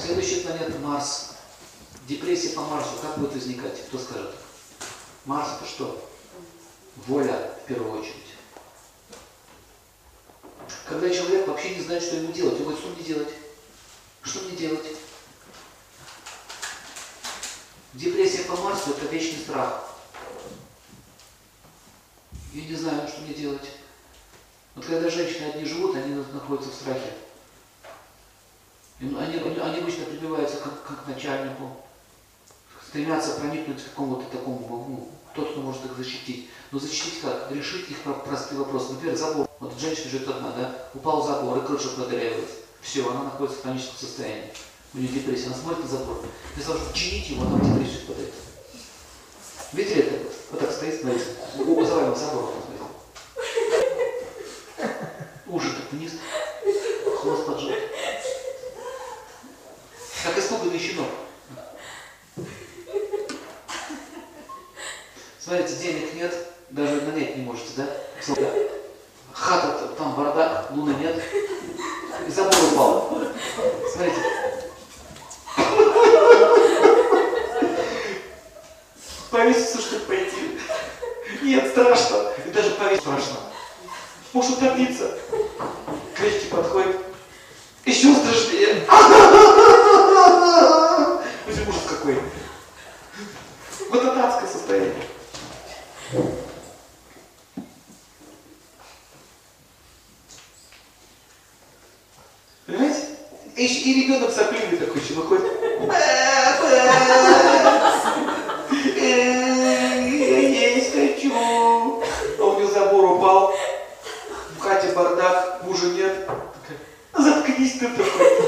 Следующая планета Марс. Депрессия по Марсу как будет возникать? Кто скажет? Марс это что? Воля в первую очередь. Когда человек вообще не знает, что ему делать, он говорит, что мне делать? Что мне делать? Депрессия по Марсу – это вечный страх. Я не знаю, что мне делать. Вот когда женщины одни живут, они находятся в страхе. Они, они, обычно прибиваются как, как начальнику, стремятся проникнуть к какому-то такому, ну, тот, кто может их защитить. Но защитить как? Решить их простые вопросы. Например, забор. Вот женщина живет одна, да, упал забор, и крыша продырявилась. Все, она находится в паническом состоянии. У нее депрессия, она смотрит на забор. Вместо того, чтобы чинить его, она в депрессию впадает. Видели это? Вот так стоит, смотрите. У заваленного забора, смотрите. Ужин так вниз, хвост поджал. Как испуганный щенок. Смотрите, денег нет, даже нанять не можете, да? Хата, там бардак, луны нет. И забор упал. Смотрите. Повеситься, чтобы пойти. Нет, страшно. И даже повесить страшно. Может утопиться. К речке подходит. Еще страшнее. Ужас какой. Вот это адское состояние. Понимаете? И, и ребенок сопливый такой еще выходит. Я есть хочу. А у него забор упал. В хате бардак, мужа нет. Заткнись ты такой.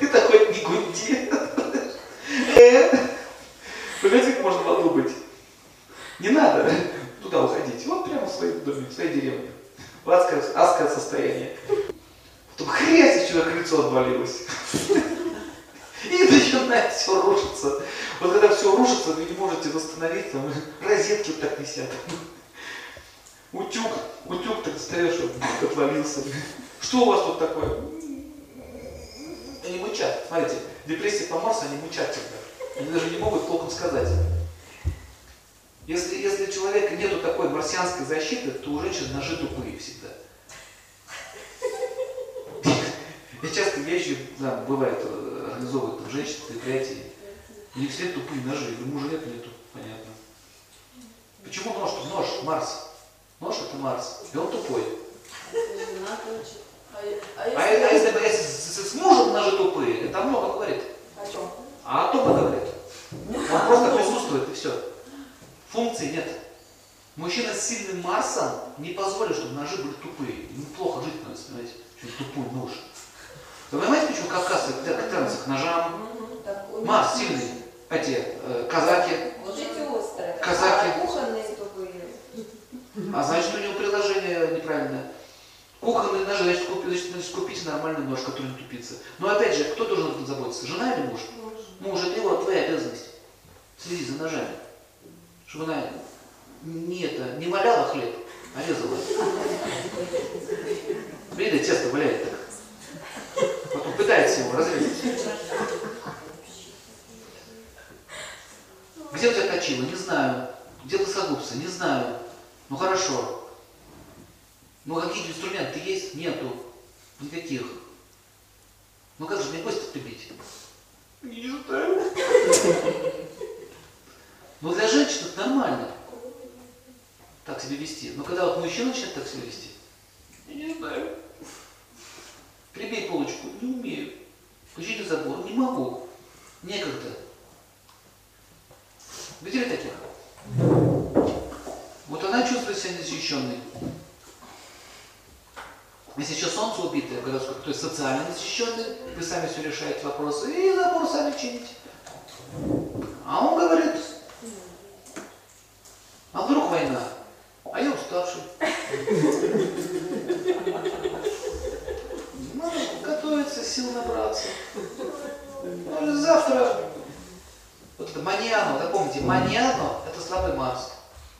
Ты такой не гунди. Понимаете, как можно в аду быть? Не надо туда уходить. Вот прямо в своем доме, в своей деревне. В адское, адское состояние. Потом хрясь, у человека лицо отвалилось. И начинает все рушиться. Вот когда все рушится, вы не можете восстановить, там, розетки так висят. Утюг, утюг так он отвалился. Что у вас тут такое? Они мычат. Смотрите, депрессия по Марсу, они мычат всегда. Они даже не могут толком сказать. Если, если у человека нету такой марсианской защиты, то у женщин ножи тупые всегда. Я часто езжу, да, бывает, организовывают там женщин, предприятия, у них все тупые ножи, и мужа нет, нету, понятно. Почему нож? Нож, Марс. Нож это Марс, и он тупой. А, А, а если, если с, мужем ножи тупые, это много говорит. О чем? А о и говорит. Он просто присутствует и все. Функции нет. Мужчина с сильным Марсом не позволит, чтобы ножи были тупые. Ему плохо жить надо, понимаете? Что тупой нож. Вы понимаете, почему кавказцы тянутся к ножам? Такой. Марс сильный. Эти э, казаки. Вот эти острые. Казаки. А. А значит, у него приложение неправильное. Кухонные ножи, значит, купи, значит, купите нормальный нож, который не тупится. Но опять же, кто должен этом заботиться? Жена или муж? Муж, это его, твоя обязанность. Следить за ножами. Чтобы она не, это, не валяла хлеб, а резала. Видите, тесто валяет так. Пытается его разрезать. Где у тебя точило? Не знаю. Где лысогубцы? Не знаю. Ну хорошо. Ну какие инструменты есть? Нету. Никаких. Ну как же мне гостя прибить? Не знаю. Но для женщин это нормально. Так себя вести. Но когда вот мужчина начинает так себя вести, не знаю. Прибей полочку, не умею. Включите забор, не могу. Некогда. Видели таких? Вот она чувствует себя незащищенной. Если еще солнце убитое в гороскопе, то есть социально незащищенный, вы сами все решаете вопросы, и забор сами чините. А он говорит, а вдруг война? А я уставший. Надо готовиться, сил набраться. Может, завтра, вот это маньяно, запомните, маньяно – это слабый Марс.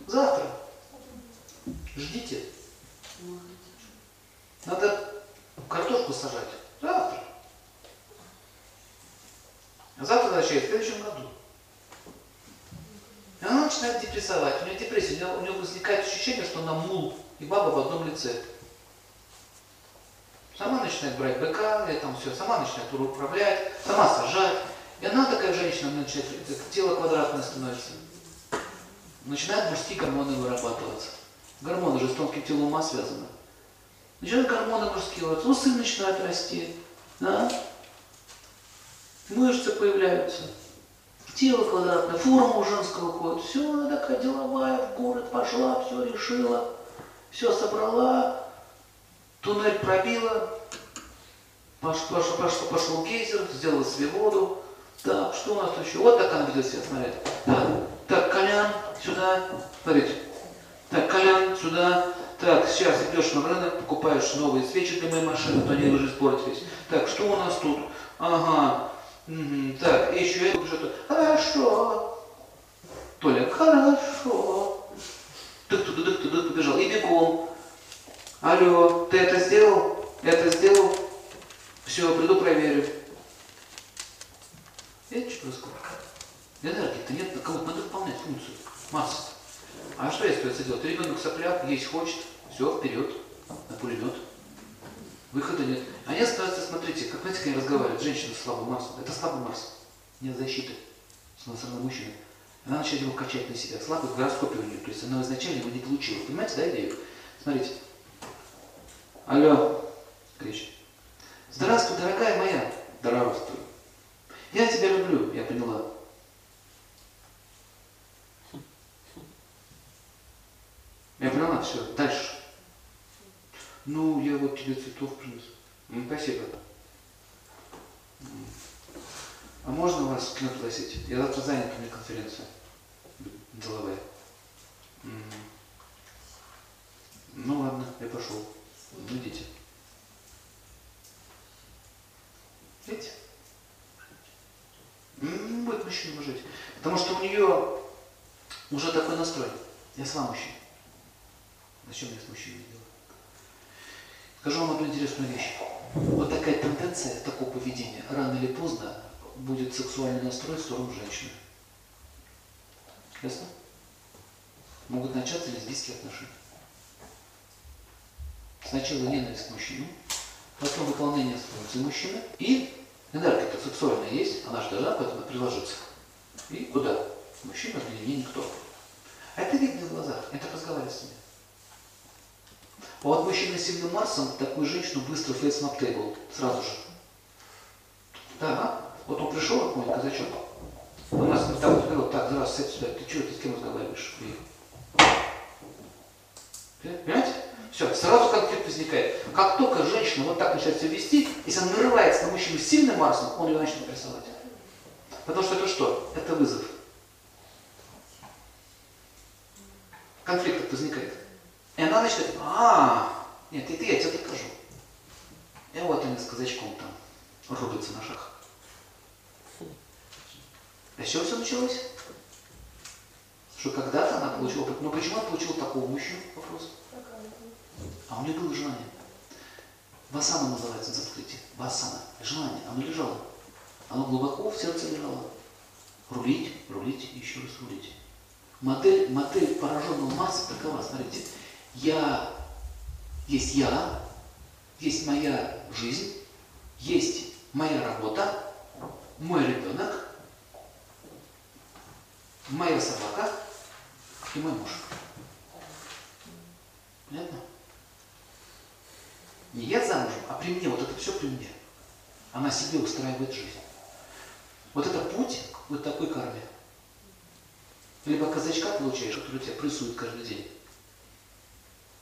Завтра. Ждите. Надо картошку сажать. Завтра. А завтра возвращается в следующем году. И она начинает депрессовать. У нее депрессия, у нее, у нее возникает ощущение, что она мул и баба в одном лице. Сама начинает брать быка, и там начинает управлять, сама сажать. И она такая женщина, она начинает, тело квадратное становится. Начинают мужские гормоны вырабатываться. Гормоны же с тонким телом ума связаны. Начинают гормоны мужские вырабатываться. Ну, сын начинает расти. Да? Мышцы появляются. Тело квадратное, форма у женского ходит. Все, она такая деловая, в город пошла, все решила. Все собрала, туннель пробила, пошел, пошел, пошел, пошел гейзер, сделала себе воду. Так, что у нас тут еще? Вот так она ведет себя, смотрите. Так, так, Колян, сюда. Смотрите. Так, Колян, сюда. Так, сейчас идешь на рынок, покупаешь новые свечи для моей машины, то они уже испортились. Так, что у нас тут? Ага. Мгм, Так, еще это что-то. Хорошо. Толя, хорошо. Тык туда тык туда побежал. И бегом. Алло, ты это сделал? Это сделал? Все, приду проверю. Это что происходит? Энергии-то нет, на кого-то надо выполнять функцию. Масса. А что если это делать? Ребенок сопляк, есть хочет, все, вперед, на пулемет. Выхода нет. Они остаются, смотрите, как знаете, они разговаривают, женщина с слабым Марсом. Это слабый Марс. Нет защиты. С стороны мужчина. Она начинает его качать на себя. Слабый в гороскопе у нее. То есть она изначально его не получила. Понимаете, да, идею? Смотрите. Алло, кричит. Здравствуй, дорогая моя. Здравствуй. Я тебя люблю, я поняла. Я поняла, все, дальше. Ну, я вот тебе цветов принес. Спасибо. А можно вас в кино пригласить? Я завтра занят, у меня конференция деловая. Ну ладно, я пошел. Ну, идите. Видите? М, Будет мужчина жить. Потому что у нее уже такой настрой. Я сама мужчина. Зачем я с мужчиной делаю? Скажу вам одну интересную вещь. Вот такая тенденция, такого поведения, рано или поздно будет сексуальный настрой в сторону женщины. Ясно? Могут начаться лесбийские отношения. Сначала ненависть к мужчине, потом выполнение функции мужчины, и энергия-то сексуальная есть, она же должна к этому приложиться. И куда? Мужчина для нее никто. А это видно в глазах, это разговаривать с ними. А вот мужчина с сильным Марсом такую женщину быстро face up table, сразу же. Да, вот он пришел, как мой казачок. У нас там говорил, так, здравствуй, сядь сюда, ты что, ты с кем разговариваешь? И- Понимаете? Все, сразу конфликт возникает. Как только женщина вот так начинает себя вести, если она нарывается на мужчину сильным Марсом, он ее начнет прессовать. Потому что это что? Это вызов. Конфликт возникает. И она начинает, а, нет, это я тебе докажу. И вот они с казачком там рубятся на шаг. А с чего все началось? Что когда-то она получила, ну почему она получила такого мужчину? Вопрос. А у нее было желание. Васана называется на санскрите. Васана. Желание. Оно лежало. Оно глубоко в сердце лежало. Рулить, рулить еще раз рулить. Модель, модель пораженного Марса такова, смотрите. Я, есть я, есть моя жизнь, есть моя работа, мой ребенок, моя собака и мой муж. Понятно? Не я замужем, а при мне, вот это все при мне. Она себе устраивает жизнь. Вот это путь вот такой карме. Либо казачка получаешь, который тебя прессует каждый день,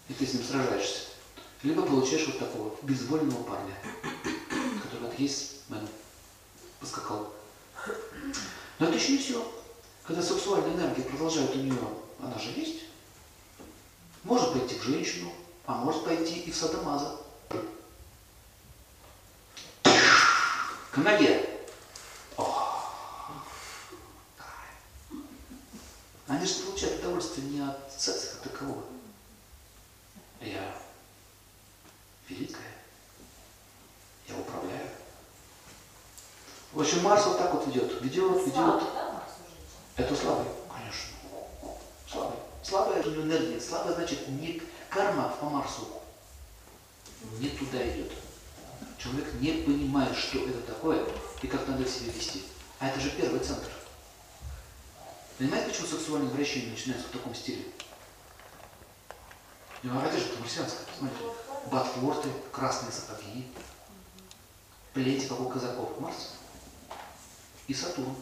и ты с ним сражаешься. Либо получаешь вот такого безвольного парня, который вот есть мэн, поскакал. Но это еще не все. Когда сексуальная энергия продолжает у нее, она же есть, может пойти в женщину, а может пойти и в садомаза. К ноге. О. Они же получают удовольствие не от секса как такового. Я великая. Я управляю. В общем, Марс вот так вот ведет. Ведет, ведет. Это слабый, конечно. Слабый. Слабая энергия. Слабая значит не карма по Марсу. Не туда идет. Человек не понимает, что это такое и как надо себя вести. А это же первый центр. Понимаете, почему сексуальное вращение начинается в таком стиле? Ну, а это же марсианское, посмотрите. Ботфорты, красные сапоги, плети, как у казаков, Марс и Сатурн.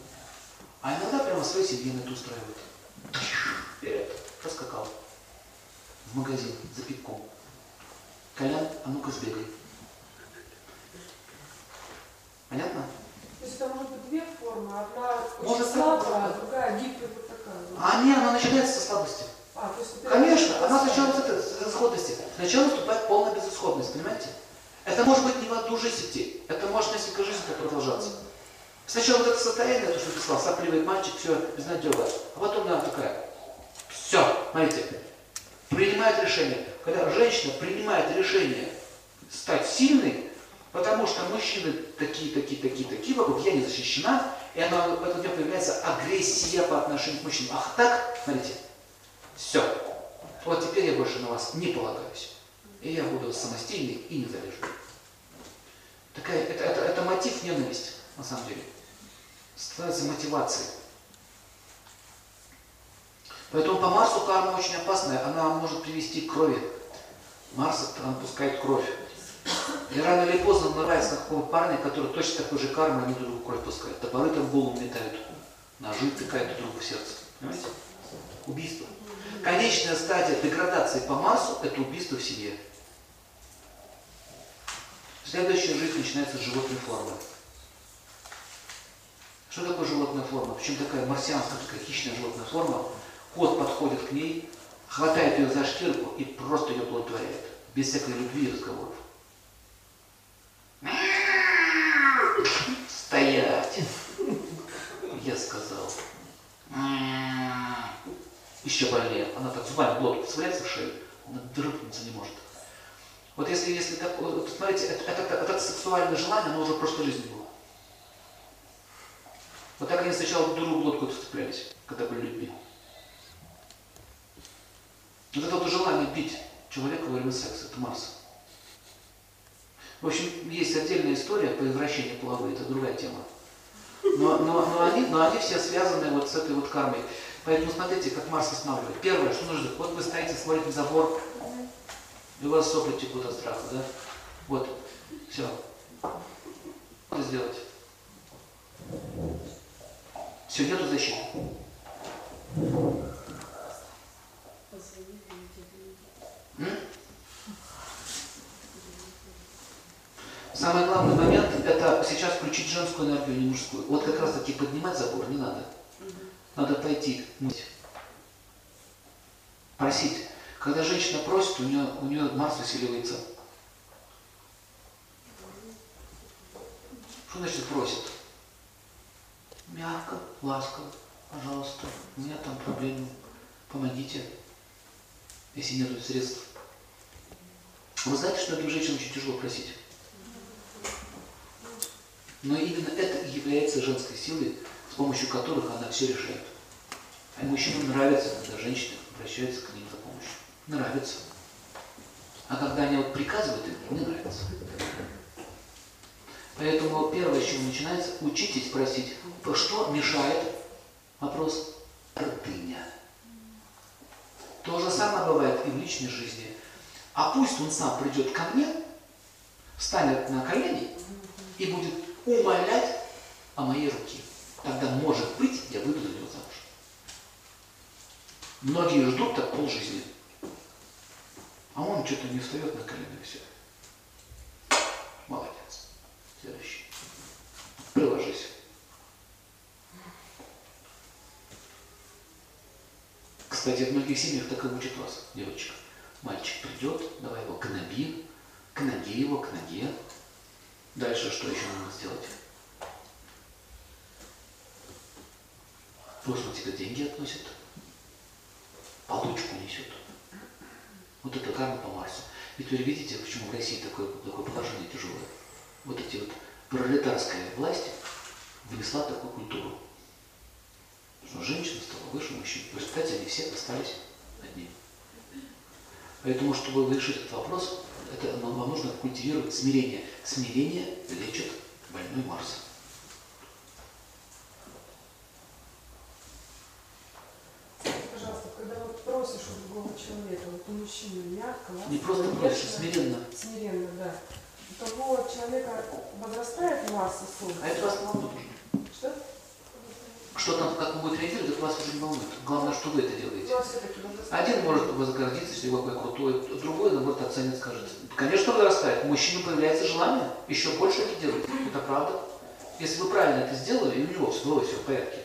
А иногда прямо свои семьи это устраивают. Вперед, раскакал. В магазин за пивком. Колян, а ну-ка сбегай. Понятно? То есть это может быть две формы, одна Может, слабая, а другая гибкая вот такая. А не, она начинается со слабости. А, то есть Конечно, она сначала с этой безысходности. Сначала наступает полная безысходность, понимаете? Это может быть не в одну жизнь идти. Это может несколько жизней так продолжаться. Сначала вот это состояние, то, что ты сказал, сопливый мальчик, все, безнадега. А потом она такая, все, смотрите, принимает решение. Когда женщина принимает решение стать сильной, потому что мужчины такие, такие, такие, такие, вокруг я не защищена, и она в этот день появляется агрессия по отношению к мужчинам. Ах так, смотрите, все. Вот теперь я больше на вас не полагаюсь. И я буду самостийный и независимый. Такая, это, это, это мотив ненависти, на самом деле. Становится мотивацией. Поэтому по Марсу карма очень опасная. Она может привести к крови. Марс она пускает кровь. И рано или поздно нарывается на какого-то парня, который точно такой же кармой, они друг другу кровь пускают. Топоры там голову метают. Ножи тыкают друг другу в сердце. Понимаете? Убийство. Конечная стадия деградации по Марсу – это убийство в семье. Следующая жизнь начинается с животной формы. Что такое животная форма? Причем такая марсианская, такая хищная животная форма. Кот подходит к ней, хватает ее за шкирку и просто ее плодотворяет. Без всякой любви и разговоров. Еще больнее. Она так зубами глотку вцепляется в шею, она дрыпнуться не может. Вот если, если так, вот, смотрите, это, это, это, это сексуальное желание, оно уже в прошлой жизни было. Вот так они сначала другу в глотку вцеплялись, когда были людьми. Вот это вот желание бить человека во время секса, это Марс. В общем, есть отдельная история по извращению половой, это другая тема. Но, но, но, они, но они все связаны вот с этой вот кармой. Поэтому смотрите, как Марс останавливает. Первое, что нужно, вот вы стоите, смотрите забор, и у вас сопли текут от страха, да? Вот, все. Что сделать? Все, нету защиты. Самый главный момент – это сейчас включить женскую энергию, а не мужскую. Вот как раз таки поднимать забор не надо. Надо пойти. Просить. Когда женщина просит, у нее, у нее Марс усиливается. Что значит просит? Мягко, ласково, пожалуйста, у меня там проблемы, помогите, если нет средств. Вы знаете, что этим женщинам очень тяжело просить? Но именно это и является женской силой, с помощью которых она все решает. А мужчинам нравится, когда женщины обращаются к ним за помощью. Нравится. А когда они вот приказывают им, не нравится. Поэтому первое, с чего начинается, учитесь просить. Что мешает? Вопрос гордыня. То же самое бывает и в личной жизни. А пусть он сам придет ко мне, встанет на колени и будет умолять о моей руке. Тогда, может быть, я выйду за него. Многие ждут так полжизни. А он что-то не встает на колено и все. Молодец. Следующий. Приложись. Кстати, в многих семьях так и учат вас, девочка. Мальчик придет, давай его гноби, к ноге его, к ноге. Дальше что еще надо сделать? Он тебе деньги относит, получку несет. Вот это карма по Марсу. И теперь видите, почему в России такое, такое положение тяжелое. Вот эти вот пролетарская власть, внесла такую культуру. Что женщина стала выше мужчин. В результате они все остались одни. Поэтому, чтобы решить этот вопрос, это нам нужно культивировать смирение. Смирение лечит больной Марс. Скажите, пожалуйста, когда вот просишь у другого человека, вот у мужчины мягко, Не просто ласково, просишь, нежно, смиренно. смиренно, да. У того человека возрастает масса слов. А это вас не волнует уже. Что? Что там, как он будет реагировать, это вас уже не волнует. Главное, что вы это делаете. А. Один может возгордиться, что я какой крутой, другой, наоборот, оценит, скажет. Конечно, возрастает. У мужчины появляется желание еще больше это делать. Это правда. Если вы правильно это сделали, и у него все, все в порядке,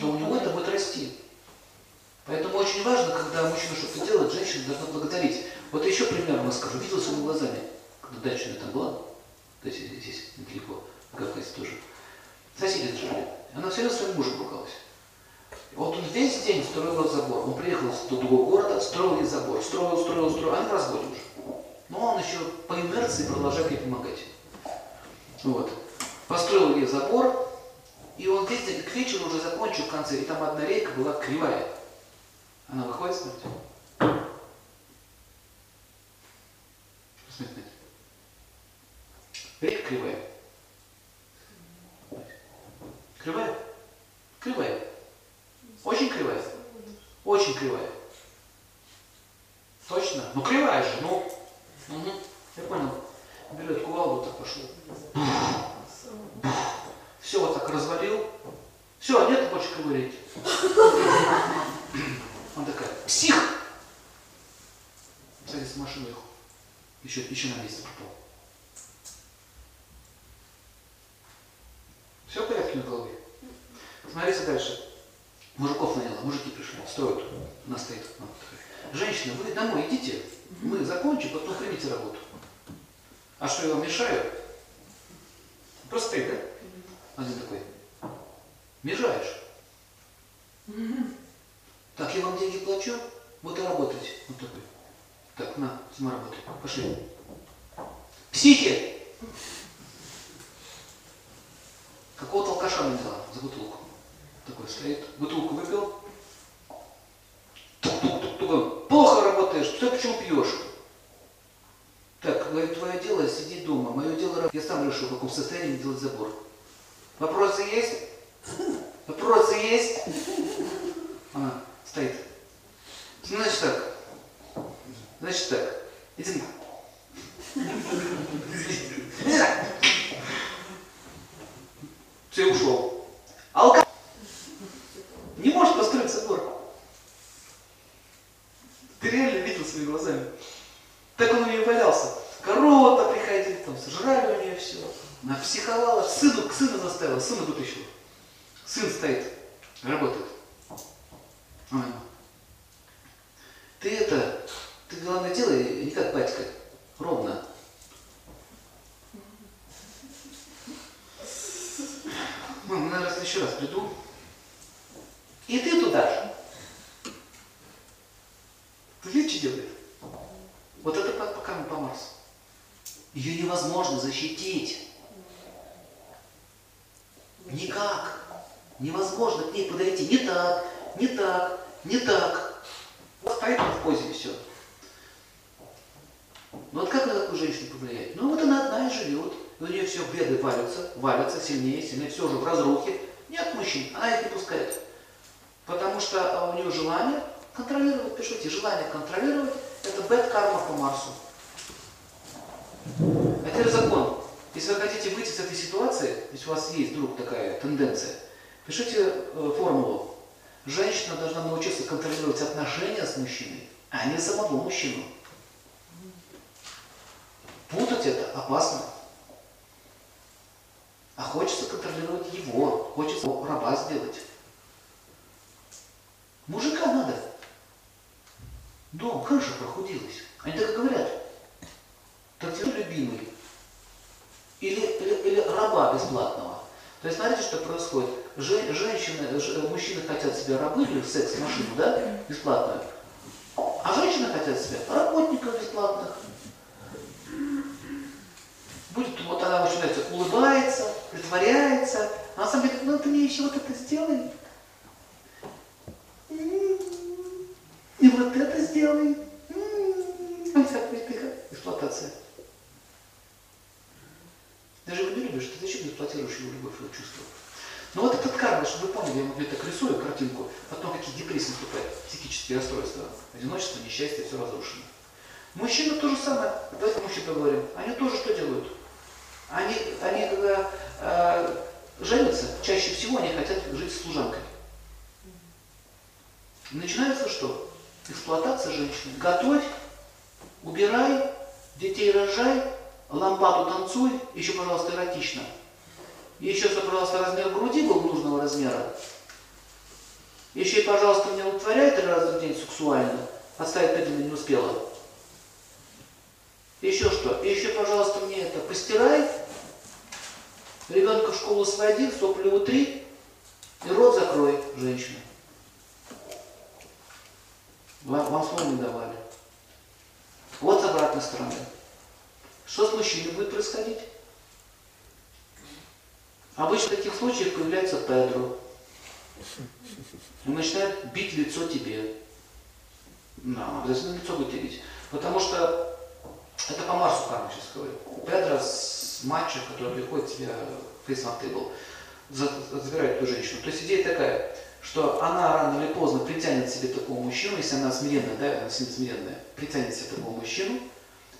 то у него это будет расти. Поэтому очень важно, когда мужчина что-то делает, женщина должна благодарить. Вот еще пример вам скажу. Видел своими глазами, когда дача там была, то есть здесь недалеко, в Кавказе тоже. Соседи жили. Она все время своим мужем ругалась. Вот он весь день строил забор. Он приехал с другого города, строил ей забор. Строил, строил, строил. Они в разводе уже. Но он еще по инерции продолжает ей помогать. Вот. Построил ей забор, и он весь день, к вечеру уже закончил в конце, и там одна рейка была кривая. Она выходит, смотрите. Посмотрите. Рейка кривая. Кривая? Кривая. Очень кривая. Очень кривая. Точно? Ну кривая же, ну. Угу. Я понял. Берет кувалду, так пошел. Все вот так развалил. Все, нет больше ковырять. Псих! Садится в машину их. Еще, еще на месте попал. Все в порядке на голове? Смотрите дальше. Мужиков наняла, мужики пришли, строят. Она стоит. такая, Женщина, вы домой идите, мы закончим, потом примите работу. А что, я вам мешаю? Просто стоит, да? Один такой. Мешаешь. Так, я вам деньги плачу, вот и работайте. Вот такой. Так, на, сама работай. Пошли. Психи! Какого-то алкаша наняла за бутылку. Такой стоит, бутылку выпил. Тук-тук-тук-тук. Плохо работаешь, ты почему пьешь? Так, говорит, твое дело сидеть дома, мое дело. Я сам решу, в каком состоянии делать забор. Вопросы есть? Вопросы есть? Она стоит. Значит так. Значит так. Иди. Иди. Все, ушел. Алка... Не может построить собор. Ты реально видел своими глазами. Так он у нее валялся. Корова-то приходили, там сожрали у нее все. Она психовала, сыну, к сыну заставила, сына вытащила. Сын стоит, работает. Ты это, ты главное делай не как батька, ровно. Следующий раз приду. И ты туда же. Ты видишь, что делает? Вот это по, по, по Марсу. Ее невозможно защитить. Никак. Невозможно к ней подойти. Не так, не так, не так. Вот стоит в позе все. Ну вот как на такую женщину повлиять? Ну вот она одна и живет. И у нее все беды валятся, валятся сильнее, сильнее, все уже в разрухе. Нет мужчин, она их не пускает. Потому что а, у нее желание контролировать, пишите, желание контролировать, это бэт карма по Марсу. А теперь закон. Если вы хотите выйти из этой ситуации, если у вас есть вдруг такая тенденция, пишите э, формулу. Женщина должна научиться контролировать отношения с мужчиной, а не самого мужчину. Путать это опасно. А хочется контролировать его, хочется его раба сделать. Мужика надо. Дом, крыша прохудилась. Они так говорят. Так тебе любимый. Или, или, или раба бесплатного. То есть смотрите, что происходит. Жен, женщины, мужчины хотят себе рабы или секс-машину, да, бесплатную. А женщины хотят себе работников бесплатных. Будет, вот она начинает улыбается, притворяется, а на самом деле, ну ты мне еще вот это сделай. И вот это сделай. Вот так вот тихо. Эксплуатация. Ты же его не любишь, ты зачем эксплуатируешь его любовь, его чувства? Ну вот этот карма, чтобы вы поняли, я вам где-то рисую картинку, потом какие депрессии наступают, психические расстройства, одиночество, несчастье, все разрушено. Мужчины то же самое, давайте мужчин поговорим, они тоже что делают? Они, они когда э, женятся, чаще всего они хотят жить с служанкой. Начинается что? Эксплуатация женщины. Готовь, убирай, детей рожай, лампаду танцуй, еще, пожалуйста, эротично. Еще, пожалуйста, размер груди был нужного размера. Еще пожалуйста, мне удовлетворяй три раза в день сексуально. Оставить один не успела. Еще что? Еще, пожалуйста, мне это постирай. Ребенка в школу своди, сопли утри. И рот закрой, женщина. Вам, вам слова не давали. Вот с обратной стороны. Что с мужчиной будет происходить? Обычно в таких случаях появляется Педро. Он начинает бить лицо тебе. Да, обязательно лицо будет бить. Потому что это по Марсу карма сейчас говорю. Педро с матча, который приходит тебе face on table, забирает эту женщину. То есть идея такая, что она рано или поздно притянет себе такого мужчину, если она смиренная, да, она сильно смиренная, притянет себе такого мужчину,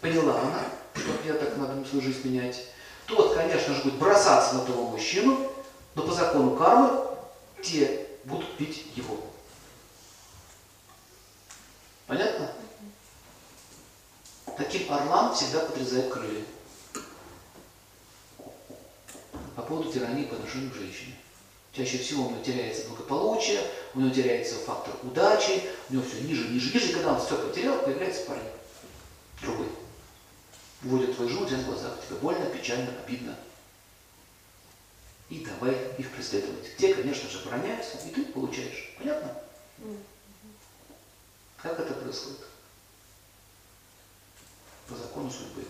поняла она, что мне так надо свою жизнь менять. Тот, конечно же, будет бросаться на того мужчину, но по закону кармы те будут бить его. Понятно? Таким орлам всегда подрезают крылья. По поводу тирании по отношению к женщине. Чаще всего у него теряется благополучие, у него теряется фактор удачи, у него все ниже, ниже, ниже. И когда он все потерял, появляется парень другой. Вводит твою жизнь в глазах. Тебе больно, печально, обидно. И давай их преследовать. Те, конечно же, броняются, и ты получаешь. Понятно? Как это происходит? По закону судьбы.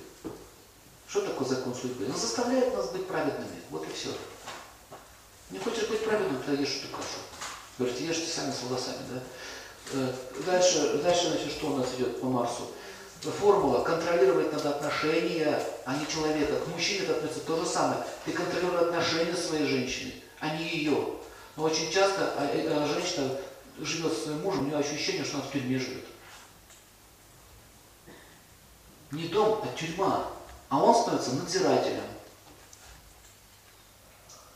Что такое закон судьбы? Он заставляет нас быть праведными. Вот и все. Не хочешь быть праведным, тогда ешь эту кашу. Говорите, ешьте сами с волосами, да? Э, Дальше, дальше, значит, что у нас идет по Марсу? Формула контролировать надо отношения, а не человека. К мужчине это относится то же самое. Ты контролируешь отношения своей женщины, а не ее. Но очень часто а, э, а женщина живет со своим мужем, у нее ощущение, что она в тюрьме живет. Не дом, а тюрьма. А он становится надзирателем.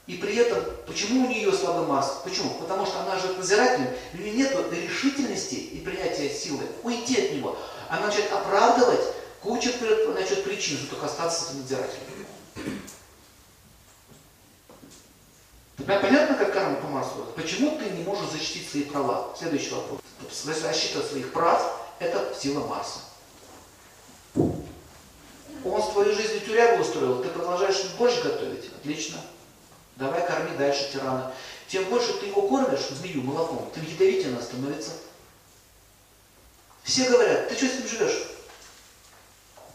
И при этом, почему у нее слабый Марс? Почему? Потому что она живет надзирателем, у нее нет решительности и принятия силы уйти от него. Она начинает оправдывать кучу значит, причин, что только остаться этим надзирателем. Понятно, как карма по Марсу? Почему ты не можешь защитить свои права? Следующий вопрос. Защита своих прав – это сила Марса. Он с твоей жизнью тюрягу устроил, ты продолжаешь борщ готовить? Отлично. Давай корми дальше тирана. Чем больше ты его кормишь, змею, молоком, тем ядовитее она становится. Все говорят, ты что с ним живешь?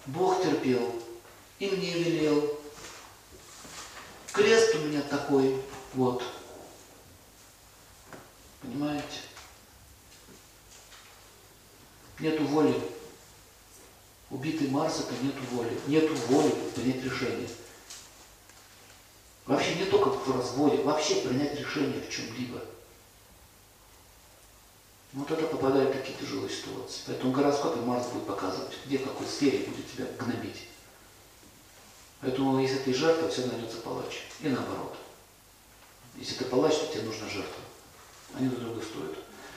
Бог терпел и мне велел. Крест у меня такой, вот. Понимаете? Нету воли. Убитый Марс это нету воли. Нету воли принять решение. Вообще не только в разводе, вообще принять решение в чем-либо. Это попадает в такие тяжелые ситуации. Поэтому гороскопе Марс будет показывать, где в какой сфере будет тебя гнобить. Поэтому если ты жертва, все найдется палач. И наоборот. Если ты палач, то тебе нужна жертва. Они друг друга стоят.